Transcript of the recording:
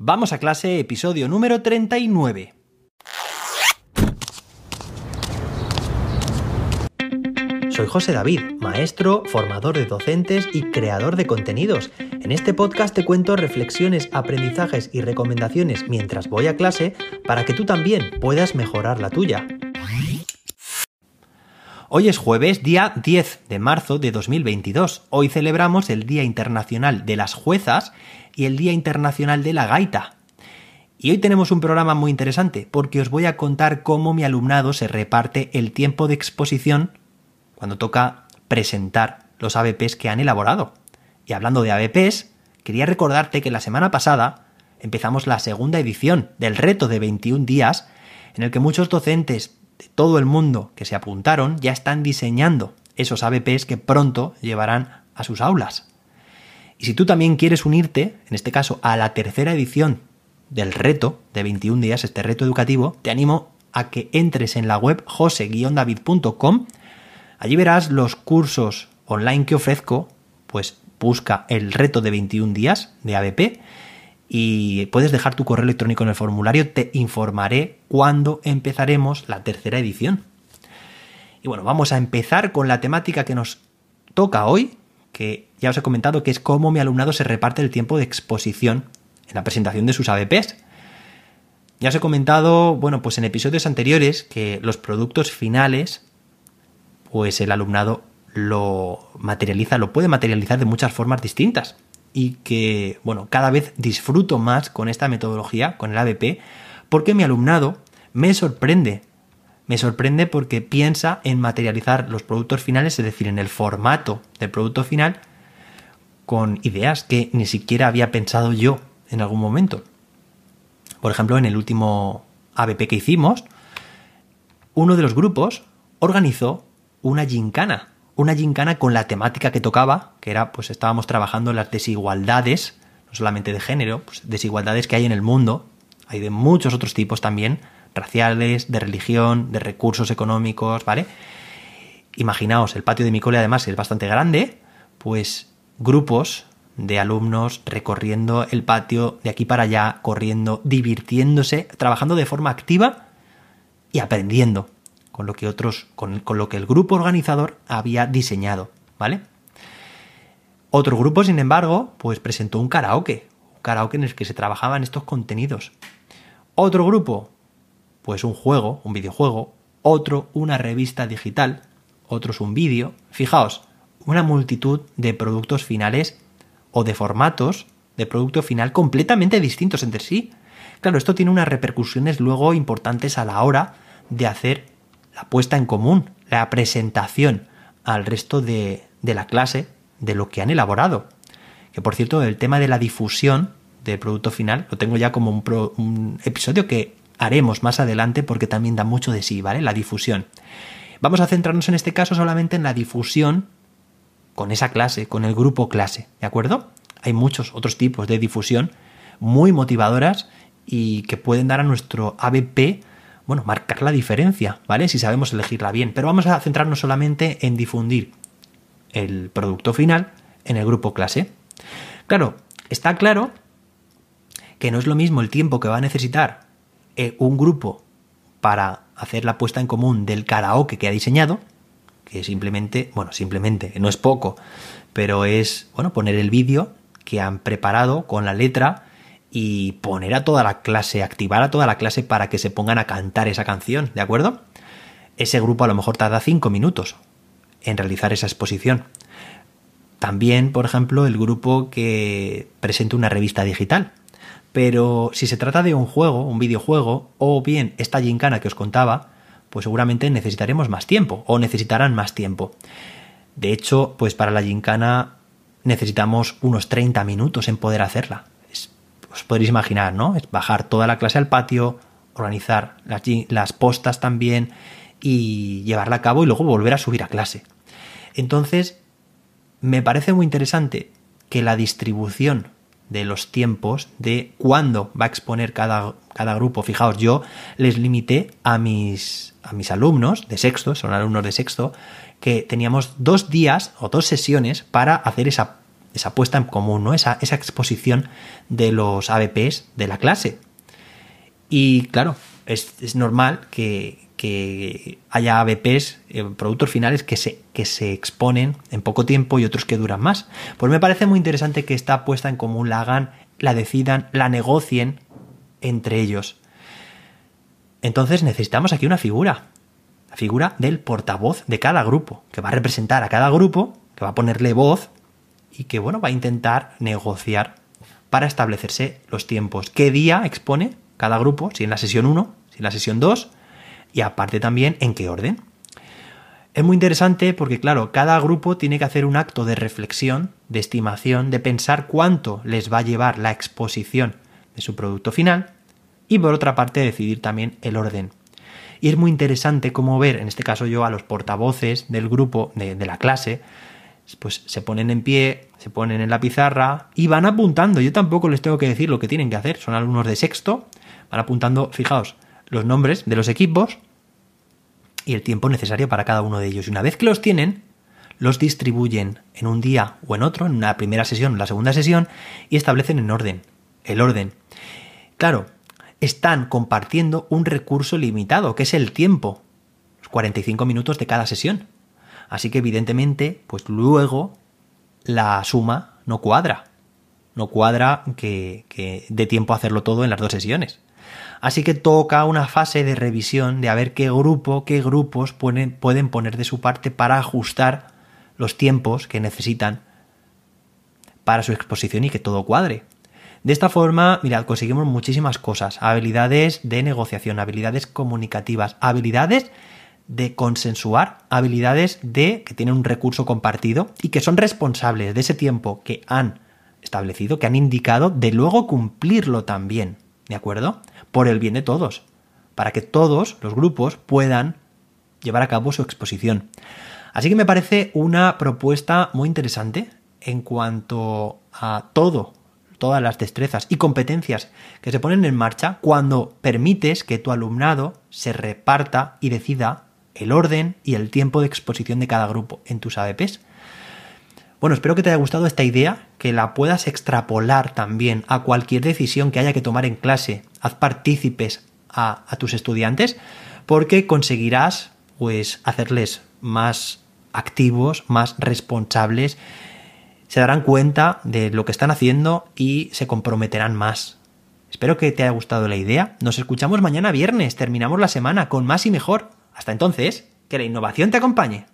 Vamos a clase, episodio número 39. Soy José David, maestro, formador de docentes y creador de contenidos. En este podcast te cuento reflexiones, aprendizajes y recomendaciones mientras voy a clase para que tú también puedas mejorar la tuya. Hoy es jueves, día 10 de marzo de 2022. Hoy celebramos el Día Internacional de las Juezas y el Día Internacional de la Gaita. Y hoy tenemos un programa muy interesante porque os voy a contar cómo mi alumnado se reparte el tiempo de exposición cuando toca presentar los ABPs que han elaborado. Y hablando de ABPs, quería recordarte que la semana pasada empezamos la segunda edición del reto de 21 días en el que muchos docentes de todo el mundo que se apuntaron ya están diseñando esos ABPs que pronto llevarán a sus aulas. Y si tú también quieres unirte, en este caso a la tercera edición del reto de 21 días, este reto educativo, te animo a que entres en la web jose-david.com Allí verás los cursos online que ofrezco, pues busca el reto de 21 días de ABP y puedes dejar tu correo electrónico en el formulario, te informaré cuándo empezaremos la tercera edición. Y bueno, vamos a empezar con la temática que nos toca hoy, que ya os he comentado que es cómo mi alumnado se reparte el tiempo de exposición en la presentación de sus ABPs. Ya os he comentado, bueno, pues en episodios anteriores que los productos finales pues el alumnado lo materializa, lo puede materializar de muchas formas distintas. Y que, bueno, cada vez disfruto más con esta metodología, con el ABP, porque mi alumnado me sorprende. Me sorprende porque piensa en materializar los productos finales, es decir, en el formato del producto final, con ideas que ni siquiera había pensado yo en algún momento. Por ejemplo, en el último ABP que hicimos, uno de los grupos organizó una gincana, una gincana con la temática que tocaba, que era, pues estábamos trabajando las desigualdades, no solamente de género, pues desigualdades que hay en el mundo, hay de muchos otros tipos también, raciales, de religión, de recursos económicos, ¿vale? Imaginaos, el patio de mi cole además es bastante grande, pues grupos de alumnos recorriendo el patio de aquí para allá, corriendo, divirtiéndose, trabajando de forma activa y aprendiendo con lo que otros, con, lo que el grupo organizador había diseñado, ¿vale? Otro grupo, sin embargo, pues presentó un karaoke, un karaoke en el que se trabajaban estos contenidos. Otro grupo, pues un juego, un videojuego, otro una revista digital, otros un vídeo. Fijaos, una multitud de productos finales o de formatos de producto final completamente distintos entre sí. Claro, esto tiene unas repercusiones luego importantes a la hora de hacer la puesta en común, la presentación al resto de, la clase de lo que han elaborado. Que por cierto, el tema de la difusión del producto final lo tengo ya como un, un episodio que haremos más adelante porque también da mucho de sí, ¿vale? La difusión. Vamos a centrarnos en este caso solamente en la difusión con esa clase, con el grupo clase, ¿de acuerdo? Hay muchos otros tipos de difusión muy motivadoras y que pueden dar a nuestro ABP bueno, marcar la diferencia, ¿vale? Si sabemos elegirla bien. Pero vamos a centrarnos solamente en difundir el producto final en el grupo clase. Claro, está claro que no es lo mismo el tiempo que va a necesitar eh, un grupo para hacer la puesta en común del karaoke que ha diseñado, que simplemente, bueno, simplemente, no es poco, pero es, bueno, poner el vídeo que han preparado con la letra y poner a toda la clase, activar a toda la clase para que se pongan a cantar esa canción, ¿de acuerdo? Ese grupo a lo mejor tarda cinco minutos en realizar esa exposición. También, por ejemplo, el grupo que presenta una revista digital. Pero si se trata de un juego, un videojuego, o bien esta gincana que os contaba, pues seguramente necesitaremos más tiempo, o necesitarán más tiempo. De hecho, pues para la gincana necesitamos unos 30 minutos en poder hacerla os podréis imaginar, ¿no? Es bajar toda la clase al patio, organizar las, las postas también y llevarla a cabo y luego volver a subir a clase. Entonces, me parece muy interesante que la distribución de los tiempos de cuándo va a exponer cada, cada grupo. Fijaos, yo les limité a mis, a mis alumnos de sexto, son alumnos de sexto, que teníamos dos días o dos sesiones para hacer esa esa puesta en común, ¿no? esa, esa exposición de los ABPs de la clase. Y claro, es, normal que, haya ABPs, eh, productos finales, que se, que se exponen en poco tiempo y otros que duran más. Pues me parece muy interesante que esta puesta en común la hagan, la decidan, la negocien entre ellos. Entonces necesitamos aquí una figura, la figura del portavoz de cada grupo, que va a representar a cada grupo, que va a ponerle voz y que bueno, va a intentar negociar para establecerse los tiempos. ¿Qué día expone cada grupo? Si en la sesión 1, si en la sesión 2 y aparte también en qué orden. Es muy interesante porque, claro, cada grupo tiene que hacer un acto de reflexión, de estimación, de pensar cuánto les va a llevar la exposición de su producto final y, por otra parte, decidir también el orden. Y es muy interesante cómo ver, en este caso yo, a los portavoces del grupo, de, de la clase, pues se ponen en pie, se ponen en la pizarra y van apuntando. Yo tampoco les tengo que decir lo que tienen que hacer. Son alumnos de sexto, van apuntando, fijaos, los nombres de los equipos y el tiempo necesario para cada uno de ellos. Y una vez que los tienen, los distribuyen en un día o en otro, en una primera sesión en la segunda sesión, y establecen en orden. El orden. Claro, están compartiendo un recurso limitado, que es el tiempo. Los 45 minutos de cada sesión. Así que evidentemente, pues luego la suma no cuadra. No cuadra que, que dé tiempo a hacerlo todo en las dos sesiones. Así que toca una fase de revisión de a ver qué grupo, qué grupos pueden, pueden poner de su parte para ajustar los tiempos que necesitan para su exposición y que todo cuadre. De esta forma, mirad, conseguimos muchísimas cosas. Habilidades de negociación, habilidades comunicativas, habilidades de consensuar, habilidades de que tienen un recurso compartido y que son responsables de ese tiempo que han establecido, que han indicado, de luego cumplirlo también. ¿De acuerdo? Por el bien de todos. Para que todos los grupos puedan llevar a cabo su exposición. Así que me parece una propuesta muy interesante en cuanto a todo, todas las destrezas y competencias que se ponen en marcha cuando permites que tu alumnado se reparta y decida el orden y el tiempo de exposición de cada grupo en tus ABPs. Bueno, espero que te haya gustado esta idea, que la puedas extrapolar también a cualquier decisión que haya que tomar en clase. Haz partícipes a, a tus estudiantes porque conseguirás pues hacerles más activos, más responsables, se darán cuenta de lo que están haciendo y se comprometerán más. Espero que te haya gustado la idea. Nos escuchamos mañana viernes. Terminamos la semana con más y mejor. Hasta entonces, que la innovación te acompañe.